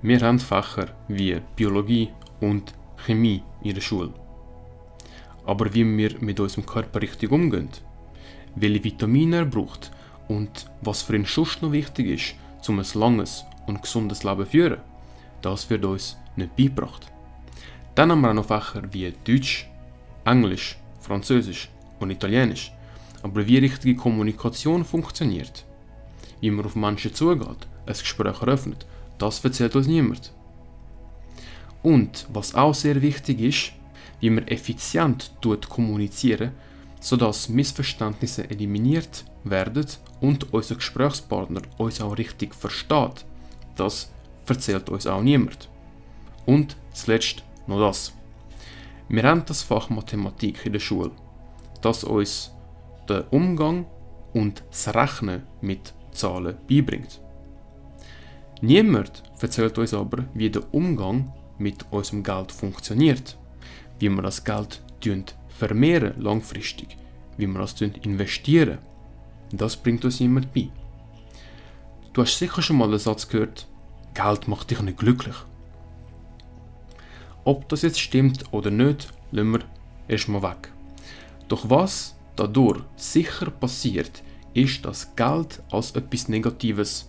Wir haben Fächer wie Biologie und Chemie in der Schule. Aber wie wir mit unserem Körper richtig umgehen, welche Vitamine er braucht und was für ihn sonst noch wichtig ist, um ein langes und gesundes Leben zu führen, das wird uns nicht beigebracht. Dann haben wir auch noch Fächer wie Deutsch, Englisch, Französisch und Italienisch. Aber wie richtige Kommunikation funktioniert, wie man auf Menschen zugeht, ein Gespräch eröffnet, das erzählt uns niemand. Und was auch sehr wichtig ist, wie man effizient tut kommunizieren, sodass Missverständnisse eliminiert werden und unser Gesprächspartner uns auch richtig versteht. Das erzählt uns auch niemand. Und zuletzt noch das. Wir haben das Fach Mathematik in der Schule, das uns den Umgang und das Rechnen mit Zahlen beibringt. Niemand erzählt uns aber, wie der Umgang mit unserem Geld funktioniert, wie wir das Geld vermehren langfristig, wie wir das investieren. Das bringt uns jemand bei. Du hast sicher schon mal den Satz gehört, Geld macht dich nicht glücklich. Ob das jetzt stimmt oder nicht, lassen wir erstmal weg. Doch was dadurch sicher passiert, ist, dass Geld als etwas Negatives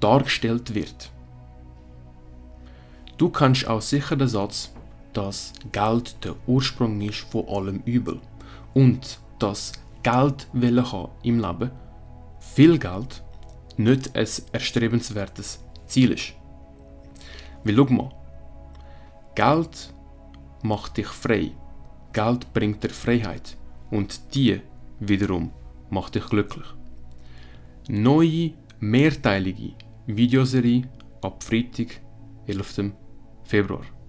dargestellt wird. Du kannst auch sicher den Satz, dass Geld der Ursprung ist von allem Übel und dass Geld haben im Leben, viel Geld, nicht ein erstrebenswertes Ziel ist. Weil schau mal, Geld macht dich frei. Geld bringt dir Freiheit. Und die wiederum macht dich glücklich. Neue, mehrteilige Videoserie ab Freitag, 11. Februar.